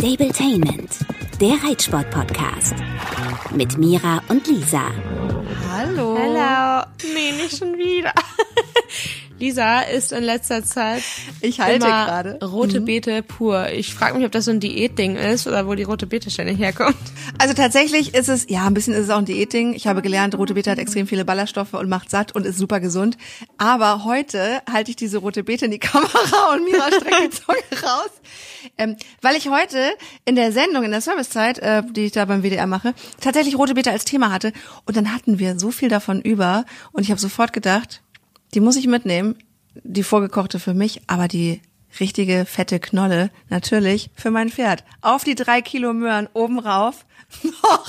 Stabletainment, der Reitsport-Podcast. Mit Mira und Lisa. Hallo. Hello. Nee, nicht schon wieder. Lisa ist in letzter Zeit Ich halte immer gerade. rote Beete pur. Ich frage mich, ob das so ein Diätding ist oder wo die rote Beete ständig herkommt. Also tatsächlich ist es, ja, ein bisschen ist es auch ein Diätding. Ich habe gelernt, rote Beete hat extrem viele Ballaststoffe und macht satt und ist super gesund. Aber heute halte ich diese rote Beete in die Kamera und Mira streckt die Zunge raus. Ähm, weil ich heute in der Sendung, in der Servicezeit, äh, die ich da beim WDR mache, tatsächlich rote Beete als Thema hatte. Und dann hatten wir so viel davon über und ich habe sofort gedacht, die muss ich mitnehmen, die vorgekochte für mich, aber die richtige fette Knolle natürlich für mein Pferd. Auf die drei Kilo Möhren oben rauf. Noch,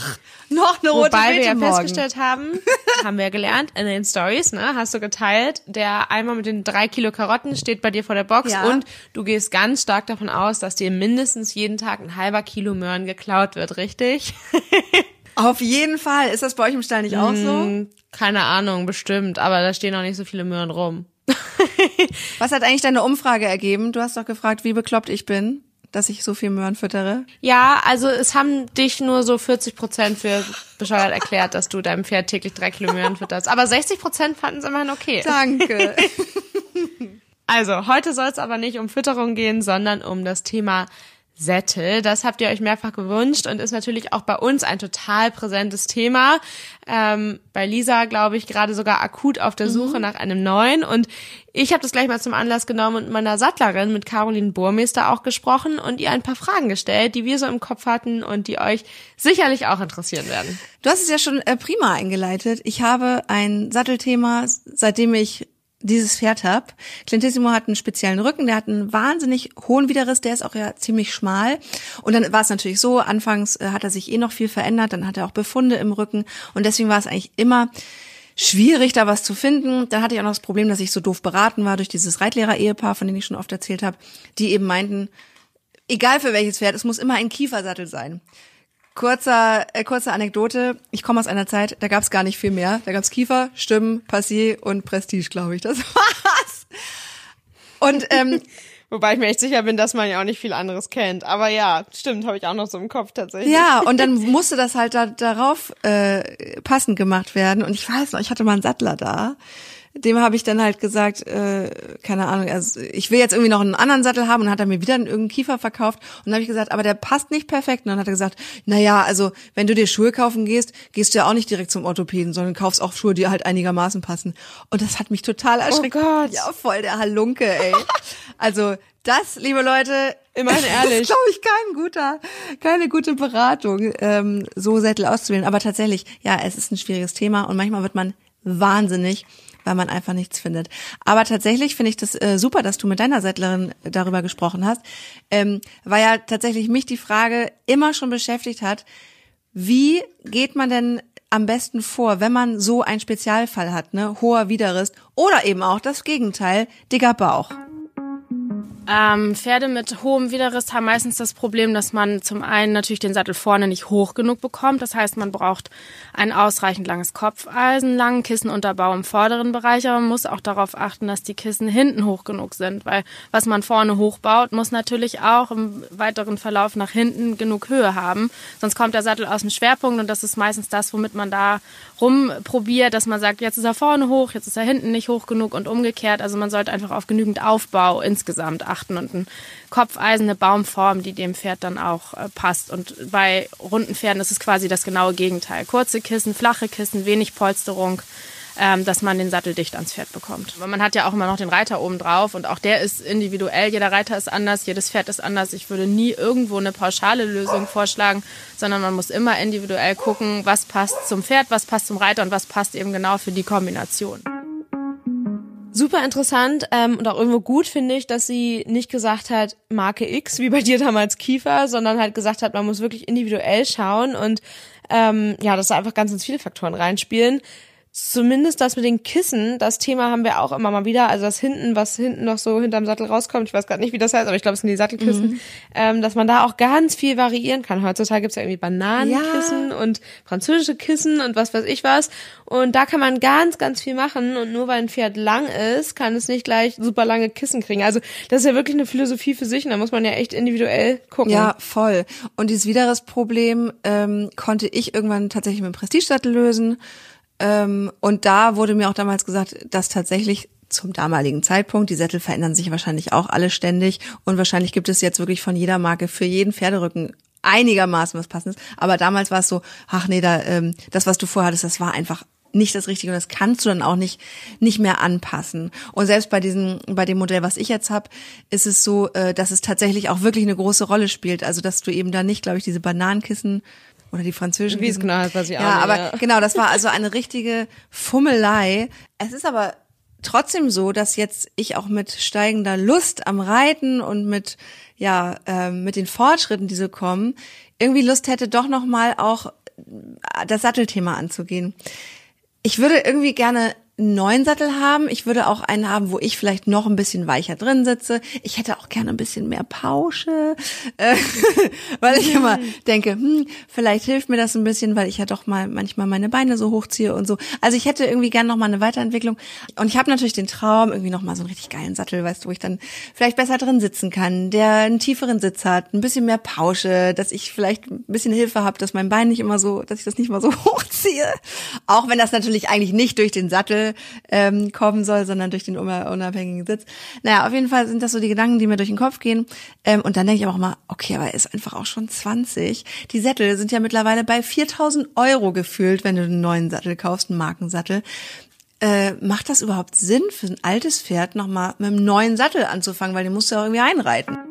noch eine rote Wobei wir Beete ja morgen. festgestellt haben, haben wir gelernt in den Stories, ne, hast du geteilt, der Eimer mit den drei Kilo Karotten steht bei dir vor der Box Ja. und du gehst ganz stark davon aus, dass dir mindestens jeden Tag ein halber Kilo Möhren geklaut wird, richtig? Auf jeden Fall. Ist das bei euch im Stall nicht auch so? Hm, Keine Ahnung, bestimmt, aber da stehen noch nicht so viele Möhren rum. Was hat eigentlich deine Umfrage ergeben? Du hast doch gefragt, wie bekloppt ich bin, dass ich so viel Möhren füttere. Ja, also es haben dich nur so 40 Prozent für bescheuert erklärt, dass du deinem Pferd täglich drei Kilo Möhren fütterst. Aber 60 Prozent fanden es immerhin okay. Danke. Also, heute soll es aber nicht um Fütterung gehen, sondern um das Thema Sättel. Das habt ihr euch mehrfach gewünscht und ist natürlich auch bei uns ein total präsentes Thema. Ähm, bei Lisa, glaube ich, gerade sogar akut auf der Suche nach einem neuen. Und ich habe das gleich mal zum Anlass genommen und mit meiner Sattlerin, mit Caroline Burmeister auch gesprochen und ihr ein paar Fragen gestellt, die wir so im Kopf hatten und die euch sicherlich auch interessieren werden. Du hast es ja schon äh, prima eingeleitet. Ich habe ein Sattelthema, seitdem ich dieses Pferd hab. Clintissimo hat einen speziellen Rücken, der hat einen wahnsinnig hohen Widerriss, der ist auch ja ziemlich schmal. Und dann war es natürlich so, anfangs äh, hat er sich eh noch viel verändert, dann hat er auch Befunde im Rücken und deswegen war es eigentlich immer schwierig, da was zu finden. Dann hatte ich auch noch das Problem, dass ich so doof beraten war durch dieses Reitlehrer-Ehepaar, von dem ich schon oft erzählt habe, die eben meinten, egal für welches Pferd, es muss immer ein Kiefersattel sein. Kurzer, äh, kurze Anekdote. Ich komme aus einer Zeit, da gab es gar nicht viel mehr. Da gab es Kiefer, Stimmen, Passier und Prestige, glaube ich. Das war's. Und ähm, Wobei ich mir echt sicher bin, dass man ja auch nicht viel anderes kennt. Aber ja, stimmt, habe ich auch noch so im Kopf tatsächlich. ja, und dann musste das halt da, darauf äh, passend gemacht werden. Und ich weiß noch, ich hatte mal einen Sattler da. Dem habe ich dann halt gesagt, äh, keine Ahnung, also ich will jetzt irgendwie noch einen anderen Sattel haben und dann hat er mir wieder irgendeinen Kiefer verkauft und dann habe ich gesagt, aber der passt nicht perfekt und dann hat er gesagt, na ja, also wenn du dir Schuhe kaufen gehst, gehst du ja auch nicht direkt zum Orthopäden, sondern kaufst auch Schuhe, die halt einigermaßen passen und das hat mich total erschreckt. Gott. Ja, voll der Halunke, ey. also das, liebe Leute, Immerhin ehrlich. ist, glaube ich, kein guter, keine gute Beratung, ähm, so Sättel auszuwählen. Aber tatsächlich, ja, es ist ein schwieriges Thema und manchmal wird man wahnsinnig, weil man einfach nichts findet. Aber tatsächlich finde ich das äh, super, dass du mit deiner Sättlerin darüber gesprochen hast, ähm, weil ja tatsächlich mich die Frage immer schon beschäftigt hat, wie geht man denn am besten vor, wenn man so einen Spezialfall hat, ne, hoher Widerriss oder eben auch das Gegenteil, dicker Bauch. Ähm, Pferde mit hohem Widerriss haben meistens das Problem, dass man zum einen natürlich den Sattel vorne nicht hoch genug bekommt. Das heißt, man braucht ein ausreichend langes Kopfeisen, langen Kissenunterbau im vorderen Bereich, aber man muss auch darauf achten, dass die Kissen hinten hoch genug sind, weil was man vorne hochbaut, muss natürlich auch im weiteren Verlauf nach hinten genug Höhe haben. Sonst kommt der Sattel aus dem Schwerpunkt und das ist meistens das, womit man da rumprobiert, dass man sagt, jetzt ist er vorne hoch, jetzt ist er hinten nicht hoch genug und umgekehrt. Also man sollte einfach auf genügend Aufbau insgesamt achten und ein Kopfeisen, eine Baumform, die dem Pferd dann auch äh, passt. Und bei runden Pferden ist es quasi das genaue Gegenteil. Kurze Kissen, flache Kissen, wenig Polsterung, ähm, dass man den Sattel dicht ans Pferd bekommt. Aber man hat ja auch immer noch den Reiter oben drauf und auch der ist individuell. Jeder Reiter ist anders, jedes Pferd ist anders. Ich würde nie irgendwo eine pauschale Lösung vorschlagen, sondern man muss immer individuell gucken, was passt zum Pferd, was passt zum Reiter und was passt eben genau für die Kombination. Super interessant ähm, und auch irgendwo gut finde ich, dass sie nicht gesagt hat, Marke X, wie bei dir damals Kiefer, sondern halt gesagt hat, man muss wirklich individuell schauen und ähm, ja, dass da einfach ganz, ganz viele Faktoren reinspielen. Zumindest das mit den Kissen, das Thema haben wir auch immer mal wieder. Also das hinten, was hinten noch so hinterm Sattel rauskommt, ich weiß gerade nicht, wie das heißt, aber ich glaube, es sind die Sattelkissen, mhm. ähm, dass man da auch ganz viel variieren kann. Heutzutage gibt's ja irgendwie Bananenkissen ja. und französische Kissen und was weiß ich was. Und da kann man ganz, ganz viel machen. Und nur weil ein Pferd lang ist, kann es nicht gleich super lange Kissen kriegen. Also das ist ja wirklich eine Philosophie für sich und da muss man ja echt individuell gucken. Ja, voll. Und dieses Widerrissproblem ähm, konnte ich irgendwann tatsächlich mit dem Prestigesattel lösen. Ähm, und da wurde mir auch damals gesagt, dass tatsächlich zum damaligen Zeitpunkt, die Sättel verändern sich wahrscheinlich auch alle ständig und wahrscheinlich gibt es jetzt wirklich von jeder Marke für jeden Pferderücken einigermaßen was passendes. Aber damals war es so, ach nee, da, ähm, das, was du vorhattest, das war einfach nicht das Richtige und das kannst du dann auch nicht nicht mehr anpassen. Und selbst bei diesem bei dem Modell, was ich jetzt habe, ist es so, äh, dass es tatsächlich auch wirklich eine große Rolle spielt. Also dass du eben da nicht, glaube ich, diese Bananenkissen oder die französischen. Wie es genau heißt, weiß ich ja, aber ja. genau, das war also eine richtige Fummelei. Es ist aber trotzdem so, dass jetzt ich auch mit steigender Lust am Reiten und mit ja äh, mit den Fortschritten, die so kommen, irgendwie Lust hätte, doch noch mal auch das Sattelthema anzugehen. Ich würde irgendwie gerne einen neuen Sattel haben. Ich würde auch einen haben, wo ich vielleicht noch ein bisschen weicher drin sitze. Ich hätte auch gerne ein bisschen mehr Pausche, äh, weil ich immer denke, hm, vielleicht hilft mir das ein bisschen, weil ich ja doch mal manchmal meine Beine so hochziehe und so. Also ich hätte irgendwie gerne noch mal eine Weiterentwicklung. Und ich habe natürlich den Traum, irgendwie noch mal so einen richtig geilen Sattel, weißt du, wo ich dann vielleicht besser drin sitzen kann, der einen tieferen Sitz hat, ein bisschen mehr Pausche, dass ich vielleicht ein bisschen Hilfe habe, dass mein Bein nicht immer so, dass ich das nicht mal so hochziehe. Auch wenn das natürlich eigentlich nicht durch den Sattel ähm, kommen soll, sondern durch den unabhängigen Sitz. Naja, auf jeden Fall sind das so die Gedanken, die mir durch den Kopf gehen. Ähm, und dann denke ich aber auch mal, okay, aber er ist einfach auch schon 20. Die Sättel sind ja mittlerweile bei 4000 Euro gefühlt, wenn du einen neuen Sattel kaufst, einen Markensattel. Äh, macht das überhaupt Sinn für ein altes Pferd nochmal mit einem neuen Sattel anzufangen, weil den musst du ja auch irgendwie einreiten?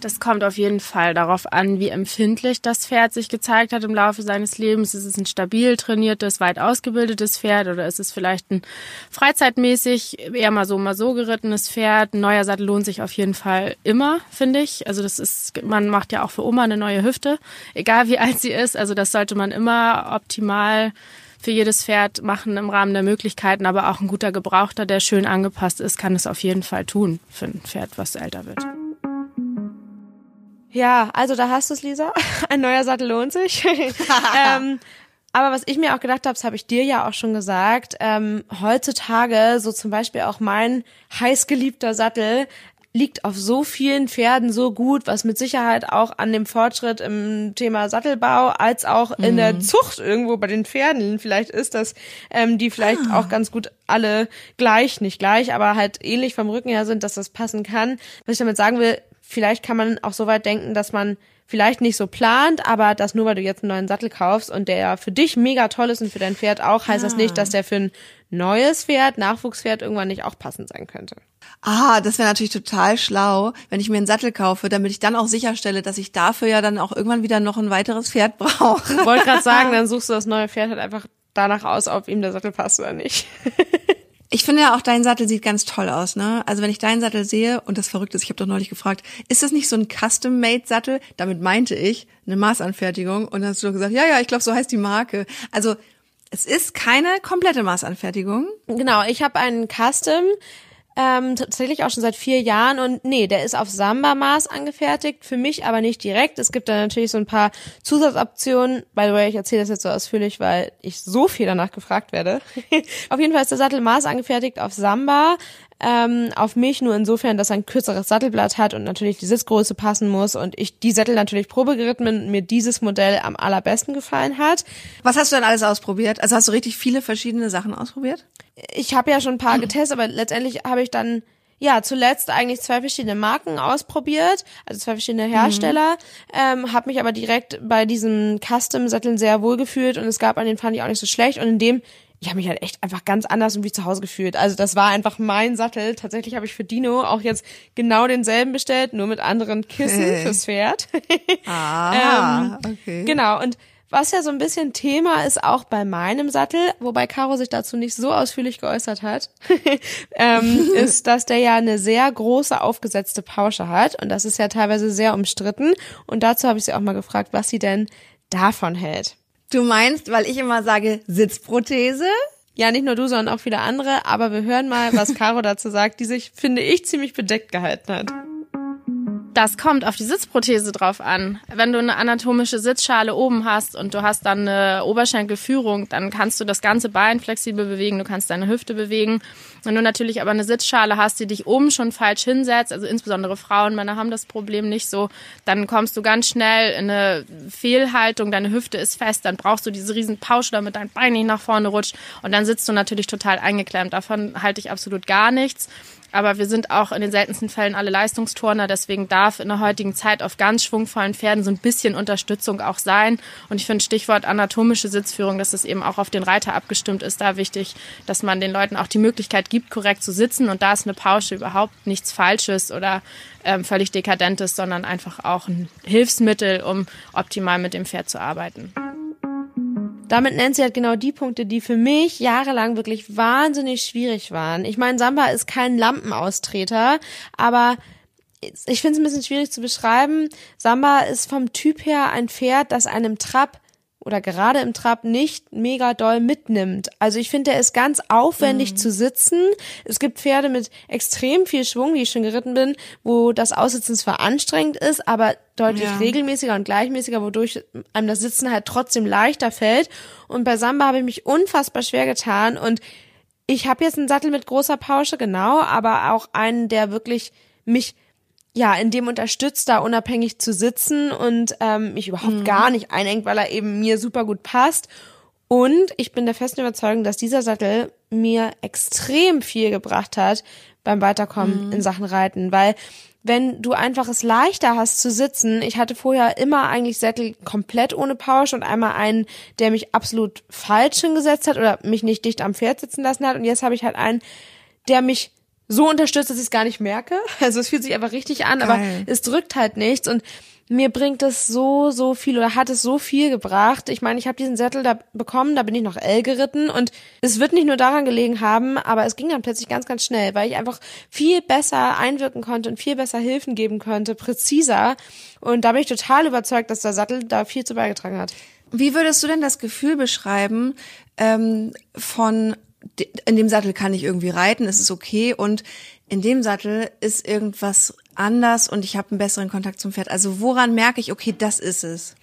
Das kommt auf jeden Fall darauf an, wie empfindlich das Pferd sich gezeigt hat im Laufe seines Lebens. Ist es ein stabil trainiertes, weit ausgebildetes Pferd oder ist es vielleicht ein freizeitmäßig eher mal so, mal so gerittenes Pferd? Ein neuer Sattel lohnt sich auf jeden Fall immer, finde ich. Also das ist, man macht ja auch für Oma eine neue Hüfte, egal wie alt sie ist. Also das sollte man immer optimal für jedes Pferd machen im Rahmen der Möglichkeiten, aber auch ein guter Gebrauchter, der schön angepasst ist, kann es auf jeden Fall tun für ein Pferd, was älter wird. Ja, also da hast du es, Lisa. Ein neuer Sattel lohnt sich. ähm, aber was ich mir auch gedacht habe, das habe ich dir ja auch schon gesagt, ähm, heutzutage, so zum Beispiel auch mein heißgeliebter Sattel, liegt auf so vielen Pferden so gut, was mit Sicherheit auch an dem Fortschritt im Thema Sattelbau als auch in mhm. der Zucht irgendwo bei den Pferden vielleicht ist, dass ähm, die vielleicht ah. auch ganz gut alle gleich, nicht gleich, aber halt ähnlich vom Rücken her sind, dass das passen kann. Was ich damit sagen will, vielleicht kann man auch so weit denken, dass man vielleicht nicht so plant, aber dass nur weil du jetzt einen neuen Sattel kaufst und der für dich mega toll ist und für dein Pferd auch, heißt ja. das nicht, dass der für ein neues Pferd, Nachwuchspferd irgendwann nicht auch passend sein könnte. Ah, das wäre natürlich total schlau, wenn ich mir einen Sattel kaufe, damit ich dann auch sicherstelle, dass ich dafür ja dann auch irgendwann wieder noch ein weiteres Pferd brauche. Wollte gerade sagen, dann suchst du das neue Pferd halt einfach danach aus, ob ihm der Sattel passt oder nicht. Ich finde ja auch dein Sattel sieht ganz toll aus, ne? Also wenn ich deinen Sattel sehe und das verrückt ist, ich habe doch neulich gefragt, ist das nicht so ein Custom-Made Sattel? Damit meinte ich eine Maßanfertigung und dann hast du gesagt, ja, ja, ich glaube, so heißt die Marke. Also es ist keine komplette Maßanfertigung. Genau, ich habe einen Custom ähm, tatsächlich auch schon seit vier Jahren und nee, der ist auf Samba-Maß angefertigt, für mich aber nicht direkt. Es gibt da natürlich so ein paar Zusatzoptionen. By the way, ich erzähle das jetzt so ausführlich, weil ich so viel danach gefragt werde. auf jeden Fall ist der Sattel Maß angefertigt auf Samba ähm, auf mich nur insofern, dass er ein kürzeres Sattelblatt hat und natürlich die Sitzgröße passen muss und ich die Sättel natürlich Probe geritten bin und mir dieses Modell am allerbesten gefallen hat. Was hast du denn alles ausprobiert? Also hast du richtig viele verschiedene Sachen ausprobiert? Ich habe ja schon ein paar getestet, aber letztendlich habe ich dann ja, zuletzt eigentlich zwei verschiedene Marken ausprobiert, also zwei verschiedene Hersteller, mhm. ähm, habe mich aber direkt bei diesen Custom-Sätteln sehr wohl gefühlt und es gab an den fand ich auch nicht so schlecht und in dem ich habe mich halt echt einfach ganz anders und wie zu Hause gefühlt. Also das war einfach mein Sattel. Tatsächlich habe ich für Dino auch jetzt genau denselben bestellt, nur mit anderen Kissen hey. fürs Pferd. Ah, ähm, okay. Genau, und was ja so ein bisschen Thema ist auch bei meinem Sattel, wobei Caro sich dazu nicht so ausführlich geäußert hat, ähm, ist, dass der ja eine sehr große aufgesetzte Pausche hat und das ist ja teilweise sehr umstritten und dazu habe ich sie auch mal gefragt, was sie denn davon hält. Du meinst, weil ich immer sage Sitzprothese? Ja, nicht nur du, sondern auch viele andere. Aber wir hören mal, was Caro dazu sagt, die sich, finde ich, ziemlich bedeckt gehalten hat. Das kommt auf die Sitzprothese drauf an. Wenn du eine anatomische Sitzschale oben hast und du hast dann eine Oberschenkelführung, dann kannst du das ganze Bein flexibel bewegen, du kannst deine Hüfte bewegen. Wenn du natürlich aber eine Sitzschale hast, die dich oben schon falsch hinsetzt, also insbesondere Frauen, Männer haben das Problem nicht so, dann kommst du ganz schnell in eine Fehlhaltung, deine Hüfte ist fest, dann brauchst du diese riesen Pausch, damit dein Bein nicht nach vorne rutscht und dann sitzt du natürlich total eingeklemmt. Davon halte ich absolut gar nichts. Aber wir sind auch in den seltensten Fällen alle Leistungsturner, deswegen darf in der heutigen Zeit auf ganz schwungvollen Pferden so ein bisschen Unterstützung auch sein. Und ich finde Stichwort anatomische Sitzführung, dass es eben auch auf den Reiter abgestimmt ist, da wichtig, dass man den Leuten auch die Möglichkeit gibt, korrekt zu sitzen. Und da ist eine Pausche überhaupt nichts Falsches oder ähm, völlig Dekadentes, sondern einfach auch ein Hilfsmittel, um optimal mit dem Pferd zu arbeiten. Damit nennt sie halt genau die Punkte, die für mich jahrelang wirklich wahnsinnig schwierig waren. Ich meine, Samba ist kein Lampenaustreter, aber ich finde es ein bisschen schwierig zu beschreiben. Samba ist vom Typ her ein Pferd, das einem Trab oder gerade im Trab nicht mega doll mitnimmt. Also ich finde, er ist ganz aufwendig mhm. zu sitzen. Es gibt Pferde mit extrem viel Schwung, wie ich schon geritten bin, wo das Aussitzen zwar anstrengend ist, aber deutlich ja. regelmäßiger und gleichmäßiger, wodurch einem das Sitzen halt trotzdem leichter fällt. Und bei Samba habe ich mich unfassbar schwer getan und ich habe jetzt einen Sattel mit großer Pausche, genau, aber auch einen, der wirklich mich ja, in dem unterstützt, da unabhängig zu sitzen und ähm, mich überhaupt mhm. gar nicht einengt, weil er eben mir super gut passt. Und ich bin der festen Überzeugung, dass dieser Sattel mir extrem viel gebracht hat beim Weiterkommen mhm. in Sachen Reiten, weil wenn du einfach es leichter hast zu sitzen, ich hatte vorher immer eigentlich Sättel komplett ohne Pausch und einmal einen, der mich absolut falsch hingesetzt hat oder mich nicht dicht am Pferd sitzen lassen hat und jetzt habe ich halt einen, der mich so unterstützt, dass ich es gar nicht merke. Also es fühlt sich einfach richtig an, Geil. aber es drückt halt nichts und mir bringt es so, so viel oder hat es so viel gebracht. Ich meine, ich habe diesen Sättel da bekommen, da bin ich noch L geritten und es wird nicht nur daran gelegen haben, aber es ging dann plötzlich ganz, ganz schnell, weil ich einfach viel besser einwirken konnte und viel besser Hilfen geben konnte, präziser. Und da bin ich total überzeugt, dass der Sattel da viel zu beigetragen hat. Wie würdest du denn das Gefühl beschreiben ähm, von in dem Sattel kann ich irgendwie reiten, es ist okay und in dem Sattel ist irgendwas anders und ich habe einen besseren Kontakt zum Pferd. Also woran merke ich, okay, das ist es?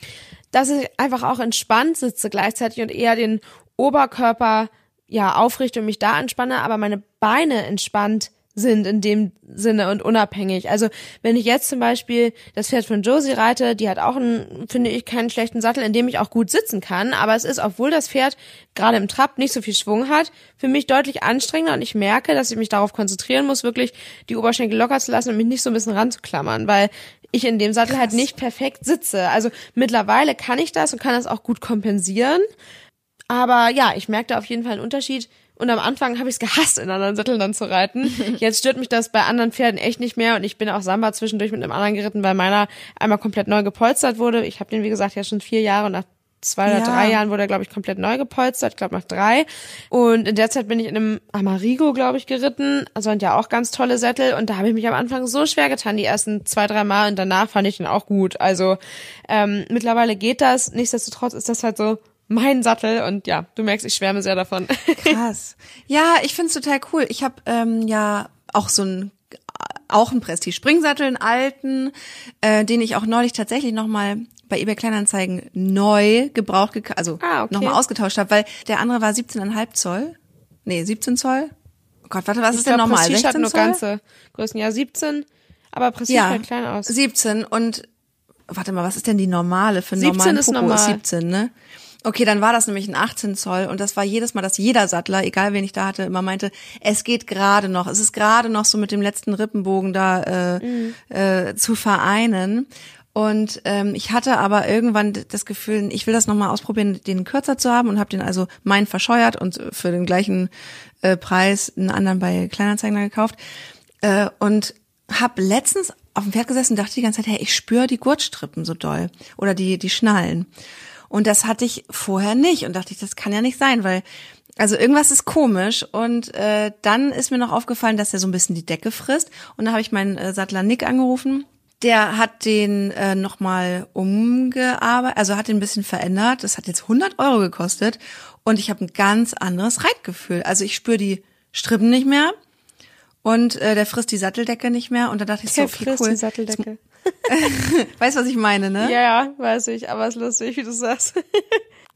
Dass ich einfach auch entspannt sitze gleichzeitig und eher den Oberkörper ja aufrichte und mich da anspanne, aber meine Beine entspannt sind in dem Sinne und unabhängig. Also wenn ich jetzt zum Beispiel das Pferd von Josie reite, die hat auch einen, finde ich, keinen schlechten Sattel, in dem ich auch gut sitzen kann. Aber es ist, obwohl das Pferd gerade im Trab nicht so viel Schwung hat, für mich deutlich anstrengender und ich merke, dass ich mich darauf konzentrieren muss, wirklich die Oberschenkel locker zu lassen und mich nicht so ein bisschen ranzuklammern, weil ich in dem Sattel halt Krass. halt nicht perfekt sitze. Also mittlerweile kann ich das und kann das auch gut kompensieren. Aber ja, ich merke da auf jeden Fall einen Unterschied und am Anfang habe ich es gehasst, in anderen Satteln dann zu reiten. Jetzt stört mich das bei anderen Pferden echt nicht mehr. Und ich bin auch Samba zwischendurch mit einem anderen geritten, weil meiner einmal komplett neu gepolstert wurde. Ich habe den, wie gesagt, ja schon vier Jahre und nach zwei oder ja. drei Jahren wurde er, glaube ich, komplett neu gepolstert. Ich glaube, nach drei. Und in der Zeit bin ich in einem Amarigo, glaube ich, geritten. Also und ja auch ganz tolle Sättel. Und da habe ich mich am Anfang so schwer getan, die ersten zwei, drei Mal. Und danach fand ich ihn auch gut. Also ähm, mittlerweile geht das. Nichtsdestotrotz ist das halt so mein Sattel und ja, du merkst, ich schwärme sehr davon. Krass. Ja, ich find's total cool. Ich habe ähm, ja auch so ein auch ein Prestige Springsattel, einen alten, äh, den ich auch neulich tatsächlich nochmal bei eBay Kleinanzeigen neu gebraucht, also ah, okay. nochmal ausgetauscht habe, weil der andere war 17,5 Zoll. Nee, 17 Zoll. Oh Gott, warte, was ich ist denn normal? Prestige 16 hat nur Zoll? ganze Größen. Ja, 17, aber Prestige ja, halt klein aus. 17 und warte mal, was ist denn die normale für einen 17 normalen ist Popo? normal. 17, ne? Okay, dann war das nämlich ein 18 Zoll und das war jedes Mal, dass jeder Sattler, egal wen ich da hatte, immer meinte, es geht gerade noch, es ist gerade noch so mit dem letzten Rippenbogen da äh, mhm. äh, zu vereinen. Und ähm, ich hatte aber irgendwann das Gefühl, ich will das nochmal ausprobieren, den kürzer zu haben und habe den also meinen verscheuert und für den gleichen äh, Preis einen anderen bei Kleinanzeigen gekauft. Äh, und habe letztens auf dem Pferd gesessen und dachte die ganze Zeit, hey, ich spüre die Gurtstrippen so doll oder die, die Schnallen. Und das hatte ich vorher nicht und dachte ich, das kann ja nicht sein, weil also irgendwas ist komisch und äh, dann ist mir noch aufgefallen, dass er so ein bisschen die Decke frisst und da habe ich meinen äh, Sattler Nick angerufen. Der hat den äh, nochmal umgearbeitet, also hat den ein bisschen verändert. Das hat jetzt 100 Euro gekostet und ich habe ein ganz anderes Reitgefühl. Also ich spüre die Strippen nicht mehr und äh, der frisst die Satteldecke nicht mehr und da dachte ich so, Der okay, frisst cool. die Satteldecke. Weißt du, was ich meine, ne? Ja, ja, weiß ich, aber es ist lustig, wie du sagst.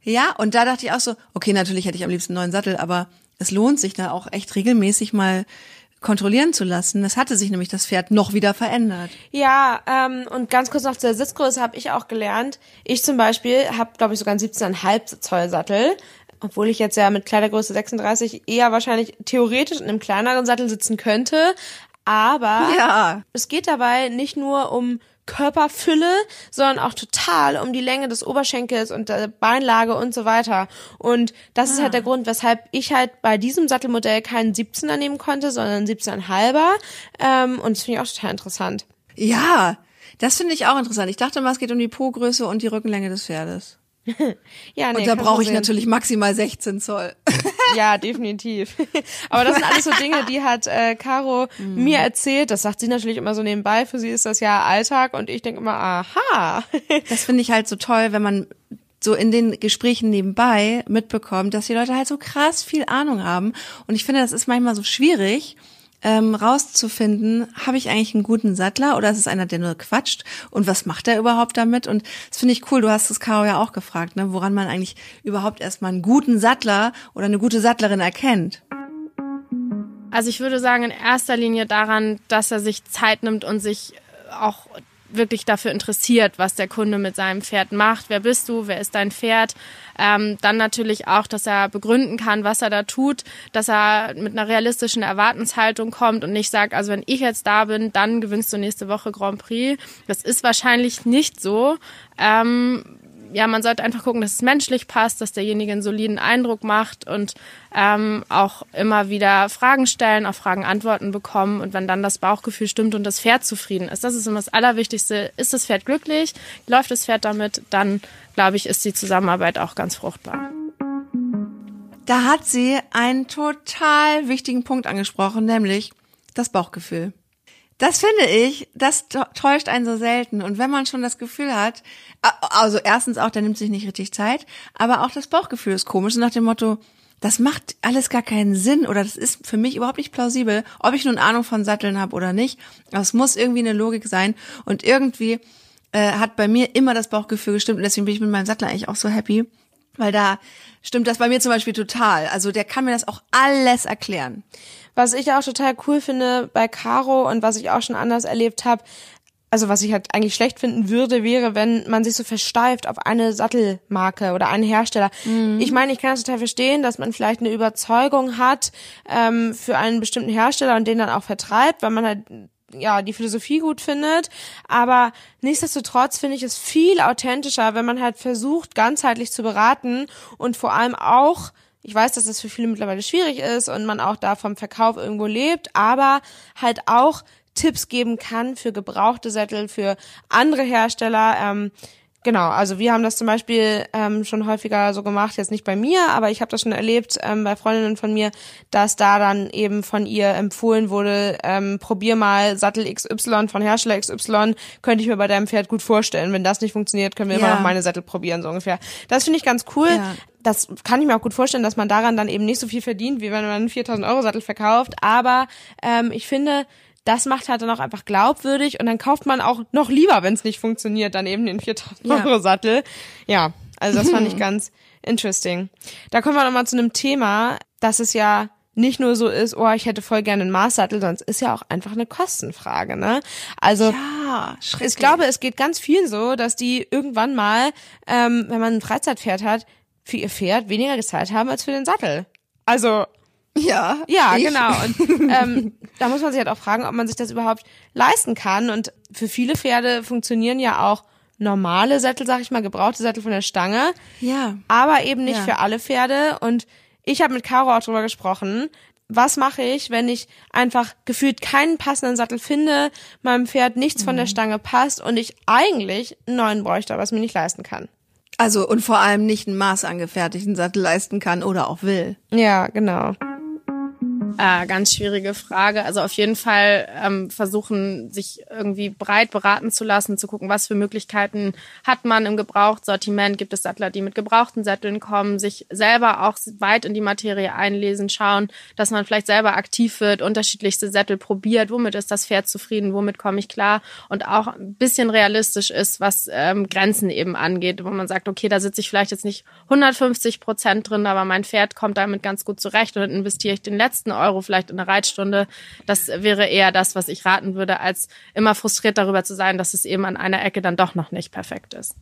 Ja, und da dachte ich auch so, okay, natürlich hätte ich am liebsten einen neuen Sattel, aber es lohnt sich da auch echt regelmäßig mal kontrollieren zu lassen. Das hatte sich nämlich das Pferd noch wieder verändert. Ja, ähm, und ganz kurz noch zur Sitzgröße habe ich auch gelernt. Ich zum Beispiel habe, glaube ich, sogar einen 17,5 Zoll Sattel. Obwohl ich jetzt ja mit Kleidergröße 36 eher wahrscheinlich theoretisch in einem kleineren Sattel sitzen könnte. Aber Ja. es geht dabei nicht nur um Körperfülle, sondern auch total um die Länge des Oberschenkels und der Beinlage und so weiter. Und das ist halt der Grund, weshalb ich halt bei diesem Sattelmodell keinen 17er nehmen konnte, sondern einen 17,5er. Ähm, und das finde ich auch total interessant. Ja, das finde ich auch interessant. Ich dachte mal, es geht um die Po-Größe und die Rückenlänge des Pferdes. Ja, nee, und da brauche ich natürlich maximal 16 Zoll. Ja, definitiv. Aber das sind alles so Dinge, die hat äh, Caro mir erzählt. Das sagt sie natürlich immer so nebenbei. Für sie ist das ja Alltag und ich denke immer, aha. Das finde ich halt so toll, wenn man so in den Gesprächen nebenbei mitbekommt, dass die Leute halt so krass viel Ahnung haben. Und ich finde, das ist manchmal so schwierig, ähm, rauszufinden, habe ich eigentlich einen guten Sattler oder ist es einer, der nur quatscht? Und was macht er überhaupt damit? Und das finde ich cool. Du hast es Caro ja auch gefragt, ne, woran man eigentlich überhaupt erstmal einen guten Sattler oder eine gute Sattlerin erkennt. Also ich würde sagen, in erster Linie daran, dass er sich Zeit nimmt und sich auch wirklich dafür interessiert, was der Kunde mit seinem Pferd macht. Wer bist du? Wer ist dein Pferd? Ähm, dann natürlich auch, dass er begründen kann, was er da tut, dass er mit einer realistischen Erwartenshaltung kommt und nicht sagt, also wenn ich jetzt da bin, dann gewinnst du nächste Woche Grand Prix. Das ist wahrscheinlich nicht so. Ähm, ja, man sollte einfach gucken, dass es menschlich passt, dass derjenige einen soliden Eindruck macht und ähm, auch immer wieder Fragen stellen, auf Fragen Antworten bekommen und wenn dann das Bauchgefühl stimmt und das Pferd zufrieden ist, das ist immer das Allerwichtigste. Ist das Pferd glücklich? Läuft das Pferd damit? Dann, glaube ich, ist die Zusammenarbeit auch ganz fruchtbar. Da hat sie einen total wichtigen Punkt angesprochen, nämlich das Bauchgefühl. Das finde ich, das täuscht einen so selten. Und wenn man schon das Gefühl hat, also erstens auch, der nimmt sich nicht richtig Zeit, aber auch das Bauchgefühl ist komisch, nach dem Motto, das macht alles gar keinen Sinn oder das ist für mich überhaupt nicht plausibel, ob ich nun Ahnung von Satteln habe oder nicht. Aber es muss irgendwie eine Logik sein und irgendwie äh, hat bei mir immer das Bauchgefühl gestimmt und deswegen bin ich mit meinem Sattler eigentlich auch so happy, weil da stimmt das bei mir zum Beispiel total. Also der kann mir das auch alles erklären. Was ich auch total cool finde bei Caro und was ich auch schon anders erlebt habe, also was ich halt eigentlich schlecht finden würde, wäre, wenn man sich so versteift auf eine Sattelmarke oder einen Hersteller. Ich meine, ich kann das total verstehen, dass man vielleicht eine Überzeugung hat ähm, für einen bestimmten Hersteller und den dann auch vertreibt, weil man halt ja, die Philosophie gut findet, aber nichtsdestotrotz finde ich es viel authentischer, wenn man halt versucht, ganzheitlich zu beraten und vor allem auch ich weiß, dass das für viele mittlerweile schwierig ist und man auch da vom Verkauf irgendwo lebt, aber halt auch Tipps geben kann für gebrauchte Sättel, für andere Hersteller. Ähm, genau, also wir haben das zum Beispiel ähm, schon häufiger so gemacht, jetzt nicht bei mir, aber ich habe das schon erlebt ähm, bei Freundinnen von mir, dass da dann eben von ihr empfohlen wurde, ähm, probier mal Sattel XY von Hersteller XY, könnte ich mir bei deinem Pferd gut vorstellen. Wenn das nicht funktioniert, können wir Ja. immer noch meine Sättel probieren, so ungefähr. Das finde ich ganz cool Ja. das kann ich mir auch gut vorstellen, dass man daran dann eben nicht so viel verdient, wie wenn man einen 4000 Euro Sattel verkauft. Aber ähm, ich finde, das macht halt dann auch einfach glaubwürdig und dann kauft man auch noch lieber, wenn es nicht funktioniert, dann eben den 4000 Ja. Euro Sattel. Ja, also das fand ich ganz interesting. Da kommen wir nochmal zu einem Thema, dass es ja nicht nur so ist, oh, ich hätte voll gerne einen Maßsattel, es ist ja auch einfach eine Kostenfrage, ne? Also Ja, ich glaube, es geht ganz vielen so, dass die irgendwann mal, ähm, wenn man ein Freizeitpferd hat, für ihr Pferd weniger gezahlt haben als für den Sattel. Also ja, ja, ich- genau. Und ähm, da muss man sich halt auch fragen, ob man sich das überhaupt leisten kann. Und für viele Pferde funktionieren ja auch normale Sättel, sag ich mal, gebrauchte Sättel von der Stange, Ja, aber eben nicht Ja. für alle Pferde. Und ich habe mit Caro auch drüber gesprochen. Was mache ich, wenn ich einfach gefühlt keinen passenden Sattel finde, meinem Pferd nichts von der Stange passt und ich eigentlich einen neuen bräuchte, aber es mir nicht leisten kann? also und vor allem nicht einen maßangefertigten Sattel leisten kann oder auch will. Ja, genau. Äh, ganz schwierige Frage. Also auf jeden Fall ähm, versuchen, sich irgendwie breit beraten zu lassen, zu gucken, was für Möglichkeiten hat man im Gebrauchtsortiment. Gibt es Sattler, die mit gebrauchten Sätteln kommen, sich selber auch weit in die Materie einlesen, schauen, dass man vielleicht selber aktiv wird, unterschiedlichste Sättel probiert, womit ist das Pferd zufrieden, womit komme ich klar und auch ein bisschen realistisch ist, was ähm, Grenzen eben angeht, wo man sagt, okay, da sitze ich vielleicht jetzt nicht 150 Prozent drin, aber mein Pferd kommt damit ganz gut zurecht und dann investiere ich den letzten Euro Euro vielleicht in eine Reitstunde. Das wäre eher das, was ich raten würde, als immer frustriert darüber zu sein, dass es eben an einer Ecke dann doch noch nicht perfekt ist.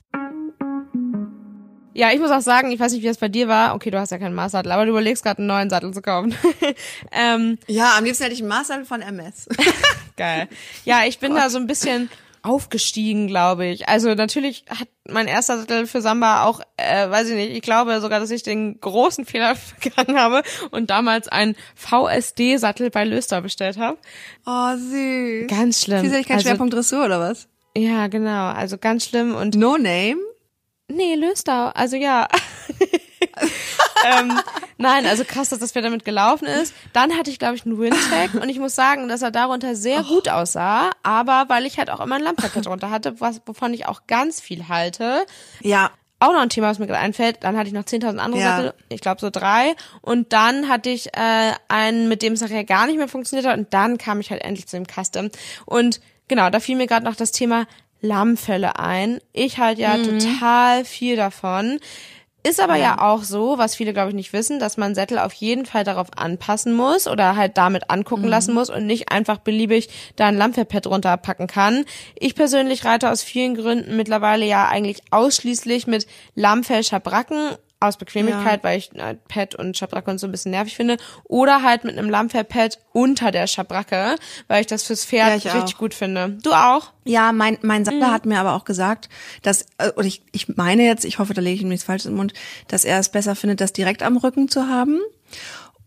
Ja, ich muss auch sagen, ich weiß nicht, wie das bei dir war. Okay, du hast ja keinen Maßsattel, aber du überlegst gerade einen neuen Sattel zu kaufen. ähm, ja, am liebsten hätte ich einen Maßsattel von MS. Geil. Ja, ich bin da so ein bisschen aufgestiegen, glaube ich. Also natürlich hat mein erster Sattel für Samba auch, äh, weiß ich nicht, ich glaube sogar, dass ich den großen Fehler gegangen habe und damals einen VSD-Sattel bei Löster bestellt habe. Oh, süß. Ganz schlimm. Vielseitigkeit also, Schwerpunkt Dressur oder was? Ja, genau. Also ganz schlimm und. No Name? Nee, Löster. Also ja. ähm, nein, also krass, dass das Pferd damit gelaufen ist. Dann hatte ich, glaube ich, einen Windcheck und ich muss sagen, dass er darunter sehr oh. gut aussah, aber weil ich halt auch immer ein Lammpaket drunter hatte, was, wovon ich auch ganz viel halte. Ja. Auch noch ein Thema, was mir gerade einfällt. Dann hatte ich noch 10.000 andere ja. Sattel, ich glaube so drei. Und dann hatte ich äh, einen, mit dem es nachher gar nicht mehr funktioniert hat. Und dann kam ich halt endlich zu dem Custom. Und genau, da fiel mir gerade noch das Thema Lammfälle ein. Ich halt ja mhm. total viel davon. Ist aber ja. auch so, was viele glaube ich nicht wissen, dass man Sättel auf jeden Fall darauf anpassen muss oder halt damit angucken mhm. lassen muss und nicht einfach beliebig da ein Lammfellpad runterpacken kann. Ich persönlich reite aus vielen Gründen mittlerweile ja eigentlich ausschließlich mit Lammfell-Schabracken aus Bequemlichkeit, ja. weil ich äh, Pad und Schabracke und so ein bisschen nervig finde. Oder halt mit einem Lammfell-Pad unter der Schabracke, weil ich das fürs Pferd ja, richtig auch. gut finde. Du auch? Ja, mein, mein Sattler mhm. hat mir aber auch gesagt, dass, äh, und ich, ich meine jetzt, ich hoffe, da lege ich ihm nichts Falsches im Mund, dass er es besser findet, das direkt am Rücken zu haben.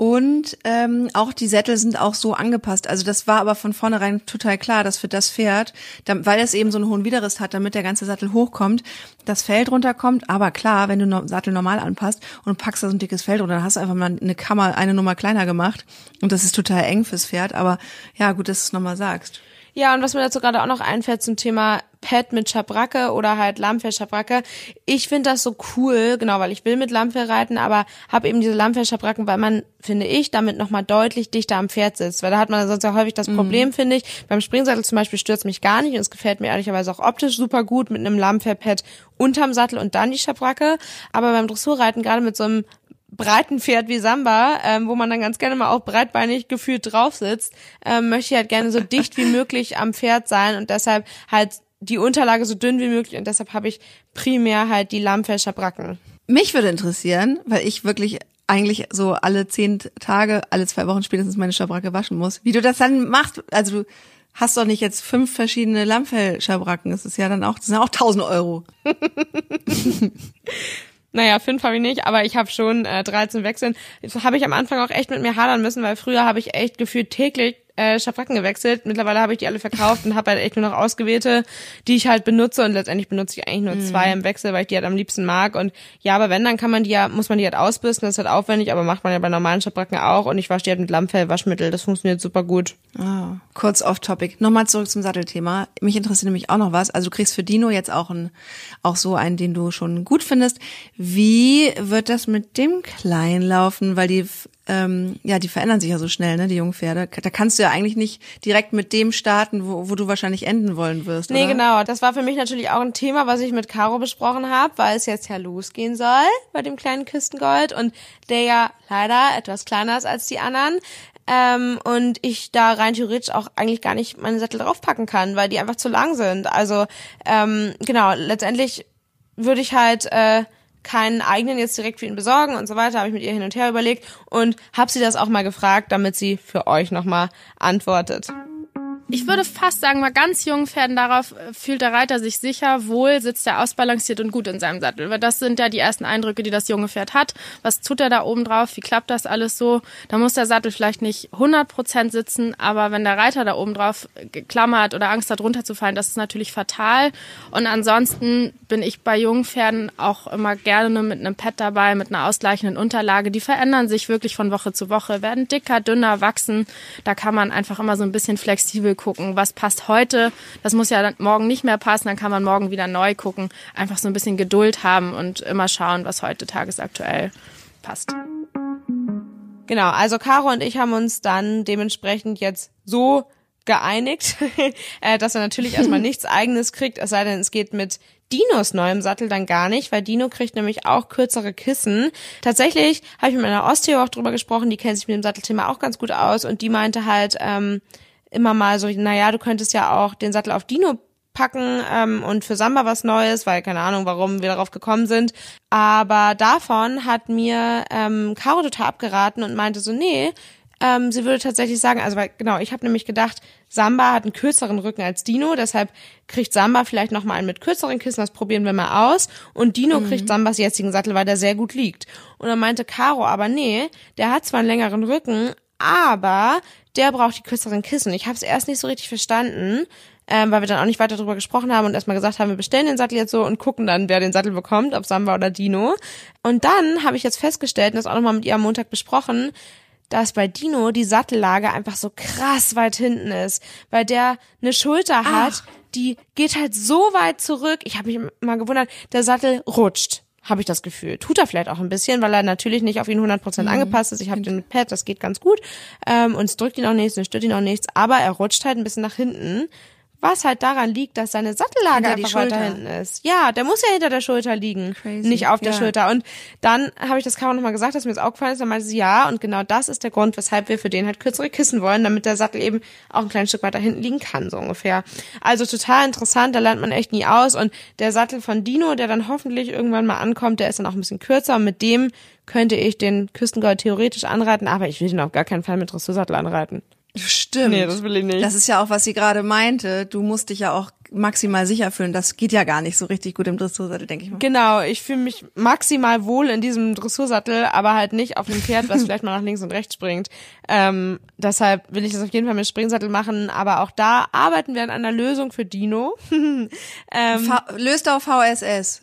Und ähm, auch die Sättel sind auch so angepasst. Also das war aber von vornherein total klar, dass für das Pferd, weil es eben so einen hohen Widerriss hat, damit der ganze Sattel hochkommt, das Feld runterkommt. Aber klar, wenn du no Sattel normal anpasst und packst da so ein dickes Feld runter, dann hast du einfach mal eine Kammer eine Nummer kleiner gemacht. Und das ist total eng fürs Pferd. Aber ja, gut, dass du es nochmal sagst. Ja, und was mir dazu gerade auch noch einfällt zum Thema Pad mit Schabracke oder halt Lammfell-Schabracke. Ich finde das so cool, genau, weil ich will mit Lammfell reiten, aber habe eben diese Lammfell-Schabracken, weil man, finde ich, damit nochmal deutlich dichter am Pferd sitzt. Weil da hat man sonst ja häufig das mhm. Problem, finde ich. Beim Springsattel zum Beispiel stürzt mich gar nicht und es gefällt mir ehrlicherweise auch optisch super gut mit einem Lammfell-Pad unterm Sattel und dann die Schabracke. Aber beim Dressurreiten, gerade mit so einem breiten Pferd wie Samba, ähm, wo man dann ganz gerne mal auch breitbeinig gefühlt drauf sitzt, ähm, möchte ich halt gerne so dicht wie möglich am Pferd sein und deshalb halt die Unterlage so dünn wie möglich und deshalb habe ich primär halt die Lammfellschabracken. Mich würde interessieren, weil ich wirklich eigentlich so alle zehn Tage, alle zwei Wochen spätestens meine Schabracke waschen muss. Wie du das dann machst, also du hast doch nicht jetzt fünf verschiedene Lammfellschabracken, das ist ja dann auch, das sind auch tausend Euro. Naja, fünf habe ich nicht, aber ich habe schon äh, 13 Wechseln. Das habe ich am Anfang auch echt mit mir hadern müssen, weil früher habe ich echt gefühlt täglich äh, Schabracken gewechselt. Mittlerweile habe ich die alle verkauft und habe halt echt nur noch ausgewählte, die ich halt benutze und letztendlich benutze ich eigentlich nur mhm. zwei im Wechsel, weil ich die halt am liebsten mag. Und ja, aber wenn, dann kann man die ja, muss man die halt ausbürsten, das ist halt aufwendig, aber macht man ja bei normalen Schabracken auch und ich wasche die halt mit Lammfell-Waschmittel, das funktioniert super gut. Ah, kurz off-topic. Nochmal zurück zum Sattelthema. Mich interessiert nämlich auch noch was. Also du kriegst für Dino jetzt auch, ein, auch so einen, den du schon gut findest. Wie wird das mit dem Klein laufen? Weil die ähm, ja, die verändern sich ja so schnell, ne, die jungen Pferde. Da kannst du ja eigentlich nicht direkt mit dem starten, wo, wo du wahrscheinlich enden wollen wirst. Nee, oder? genau. Das war für mich natürlich auch ein Thema, was ich mit Caro besprochen habe, weil es jetzt ja losgehen soll bei dem kleinen Küstengold und der ja leider etwas kleiner ist als die anderen. Ähm, und ich da rein theoretisch auch eigentlich gar nicht meine Sättel draufpacken kann, weil die einfach zu lang sind. Also ähm, genau, letztendlich würde ich halt äh, keinen eigenen jetzt direkt für ihn besorgen und so weiter, habe ich mit ihr hin und her überlegt und habe sie das auch mal gefragt, damit sie für euch nochmal antwortet. Ich würde fast sagen, bei ganz jungen Pferden darauf äh, fühlt der Reiter sich sicher, wohl, sitzt er ausbalanciert und gut in seinem Sattel. Weil das sind ja die ersten Eindrücke, die das junge Pferd hat. Was tut er da oben drauf? Wie klappt das alles so? Da muss der Sattel vielleicht nicht 100% sitzen, aber wenn der Reiter da oben drauf geklammert oder Angst hat, runterzufallen, das ist natürlich fatal. Und ansonsten bin ich bei jungen Pferden auch immer gerne mit einem Pad dabei, mit einer ausgleichenden Unterlage. Die verändern sich wirklich von Woche zu Woche, werden dicker, dünner, wachsen. Da kann man einfach immer so ein bisschen flexibel gucken, was passt heute. Das muss ja morgen nicht mehr passen, dann kann man morgen wieder neu gucken. Einfach so ein bisschen Geduld haben und immer schauen, was heute tagesaktuell passt. Genau, also Caro und ich haben uns dann dementsprechend jetzt so geeinigt, äh, dass er natürlich erstmal nichts eigenes kriegt, es sei denn, es geht mit Dinos neuem Sattel dann gar nicht, weil Dino kriegt nämlich auch kürzere Kissen. Tatsächlich habe ich mit meiner Osteo auch drüber gesprochen, die kennt sich mit dem Sattelthema auch ganz gut aus und die meinte halt, ähm, immer mal so, naja, du könntest ja auch den Sattel auf Dino packen ähm, und für Samba was Neues, weil keine Ahnung, warum wir darauf gekommen sind. Aber davon hat mir ähm, Caro total abgeraten und meinte so, nee, ähm, sie würde tatsächlich sagen, also weil, genau, ich habe nämlich gedacht, Samba hat einen kürzeren Rücken als Dino, deshalb kriegt Samba vielleicht noch mal einen mit kürzeren Kissen, das probieren wir mal aus. Und Dino mhm. kriegt Sambas jetzigen Sattel, weil der sehr gut liegt. Und dann meinte Caro, aber nee, der hat zwar einen längeren Rücken, aber der braucht die kürzeren Kissen. Ich habe es erst nicht so richtig verstanden, ähm, weil wir dann auch nicht weiter darüber gesprochen haben und erstmal gesagt haben, wir bestellen den Sattel jetzt so und gucken dann, wer den Sattel bekommt, ob Samba oder Dino. Und dann habe ich jetzt festgestellt, und das auch nochmal mit ihr am Montag besprochen, dass bei Dino die Sattellage einfach so krass weit hinten ist, weil der eine Schulter hat, die geht halt so weit zurück. Ich habe mich mal gewundert, der Sattel rutscht habe ich das Gefühl. Tut er vielleicht auch ein bisschen, weil er natürlich nicht auf ihn 100% mhm. angepasst ist. Ich habe den mit Pad, das geht ganz gut. Ähm, und es drückt ihn auch nichts, es stört ihn auch nichts. Aber er rutscht halt ein bisschen nach hinten. Was halt daran liegt, dass seine Sattellage hinter einfach weiter hinten ist. Ja, der muss ja hinter der Schulter liegen, Crazy. nicht auf der ja. Schulter. Und dann habe ich das Caro nochmal gesagt, dass mir das auch gefallen ist. Dann meinte sie, ja, und genau das ist der Grund, weshalb wir für den halt kürzere Kissen wollen, damit der Sattel eben auch ein kleines Stück weiter hinten liegen kann, so ungefähr. Also total interessant, da lernt man echt nie aus. Und der Sattel von Dino, der dann hoffentlich irgendwann mal ankommt, der ist dann auch ein bisschen kürzer. Und mit dem könnte ich den Küstengold theoretisch anreiten, aber ich will den auf gar keinen Fall mit Dressursattel anreiten. Stimmt. Nee, das will ich nicht. Das ist ja auch, was sie gerade meinte. Du musst dich ja auch maximal sicher fühlen. Das geht ja gar nicht so richtig gut im Dressursattel, denke ich mal. Genau, ich fühle mich maximal wohl in diesem Dressursattel, aber halt nicht auf einem Pferd, was vielleicht mal nach links und rechts springt. Ähm, deshalb will ich das auf jeden Fall mit Springsattel machen, aber auch da arbeiten wir an einer Lösung für Dino. ähm, löst auf VSS.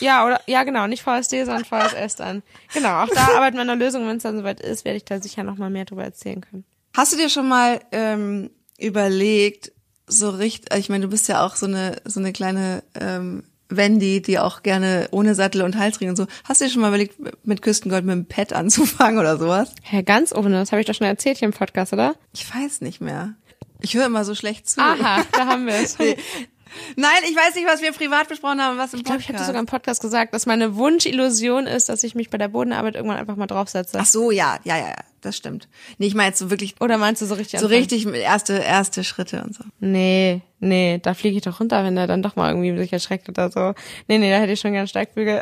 Ja, oder ja genau, nicht VSD, sondern VSS dann. Genau, auch da arbeiten wir an einer Lösung. Wenn es dann soweit ist, werde ich da sicher noch mal mehr drüber erzählen können. Hast du dir schon mal ähm, überlegt, so richtig, ich meine, du bist ja auch so eine so eine kleine ähm, Wendy, die auch gerne ohne Sattel und Halsring und so. Hast du dir schon mal überlegt, mit Küstengold mit dem Pad anzufangen oder sowas? Hä, ganz ohne, das habe ich doch schon erzählt hier im Podcast, oder? Ich weiß nicht mehr. Ich höre immer so schlecht zu. Aha, da haben wir es. Nein, ich weiß nicht, was wir privat besprochen haben, was im Podcast. Ich glaube, ich habe sogar im Podcast gesagt, dass meine Wunschillusion ist, dass ich mich bei der Bodenarbeit irgendwann einfach mal draufsetze. Ach so, ja, ja, ja, das stimmt. Nee, ich meine jetzt so wirklich. Oder meinst du so richtig? So anfangen? richtig erste, erste Schritte und so. Nee, nee, da fliege ich doch runter, wenn er dann doch mal irgendwie sich erschreckt oder so. Nee, nee, da hätte ich schon gern Steigbügel.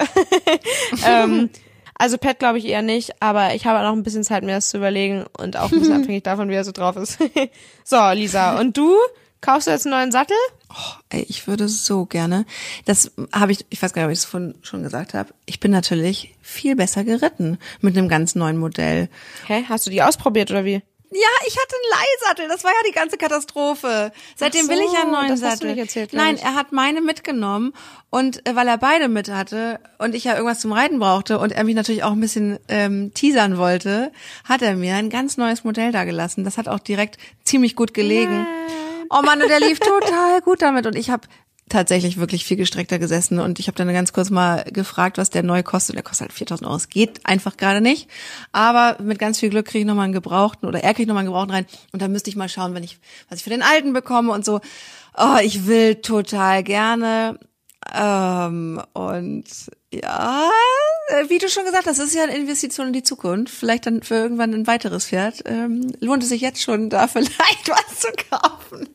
ähm, also Pet glaube ich eher nicht, aber ich habe auch noch ein bisschen Zeit, mir das zu überlegen und auch ein bisschen abhängig davon, wie er so drauf ist. so, Lisa, und du? Kaufst du jetzt einen neuen Sattel? Oh, ey, ich würde so gerne. Das habe ich, ich weiß gar nicht, ob ich es von schon gesagt habe. Ich bin natürlich viel besser geritten mit einem ganz neuen Modell. Hä? Hast du die ausprobiert oder wie? Ja, ich hatte einen Leihsattel. Das war ja die ganze Katastrophe. Seitdem so, will ich ja einen neuen das Sattel. Hast du nicht erzählt, Nein, er hat meine mitgenommen und äh, weil er beide mit hatte und ich ja irgendwas zum Reiten brauchte und er mich natürlich auch ein bisschen ähm, teasern wollte, hat er mir ein ganz neues Modell da gelassen. Das hat auch direkt ziemlich gut gelegen. Nein. Oh Mann, und der lief total gut damit. Und ich habe tatsächlich wirklich viel gestreckter gesessen und ich habe dann ganz kurz mal gefragt, was der neu kostet. Der kostet halt 4000 Euro. Es geht einfach gerade nicht. Aber mit ganz viel Glück kriege ich nochmal einen Gebrauchten oder er kriegt nochmal einen Gebrauchten rein und dann müsste ich mal schauen, wenn ich, was ich für den Alten bekomme und so. Oh, ich will total gerne. Ähm, und ja, äh, wie du schon gesagt hast, das ist ja eine Investition in die Zukunft. Vielleicht dann für irgendwann ein weiteres Pferd. Ähm, lohnt es sich jetzt schon, da vielleicht was zu kaufen?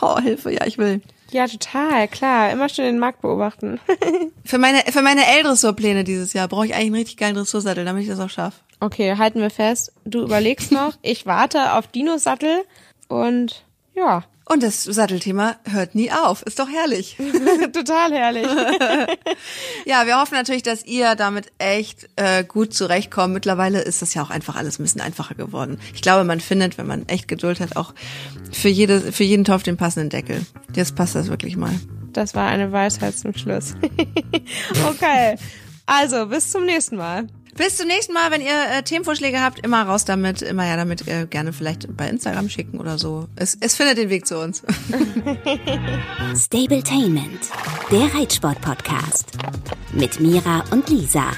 Oh, Hilfe, ja, ich will. Ja, total, klar. Immer schön den Markt beobachten. für meine, für meine L-Dressurpläne dieses Jahr brauche ich eigentlich einen richtig geilen Dressursattel, damit ich das auch schaffe. Okay, halten wir fest. Du überlegst noch. Ich warte auf Dinosattel und ja. Und das Sattelthema hört nie auf. Ist doch herrlich. Total herrlich. ja, wir hoffen natürlich, dass ihr damit echt äh, gut zurechtkommt. Mittlerweile ist das ja auch einfach alles ein bisschen einfacher geworden. Ich glaube, man findet, wenn man echt Geduld hat, auch für jede, für jeden Topf den passenden Deckel. Jetzt passt das wirklich mal. Das war eine Weisheit zum Schluss. okay. Also, bis zum nächsten Mal. Bis zum nächsten Mal, wenn ihr äh, Themenvorschläge habt, immer raus damit, immer ja damit äh, gerne vielleicht bei Instagram schicken oder so. Es, es findet den Weg zu uns. Stabletainment, der Reitsport-Podcast mit Mira und Lisa.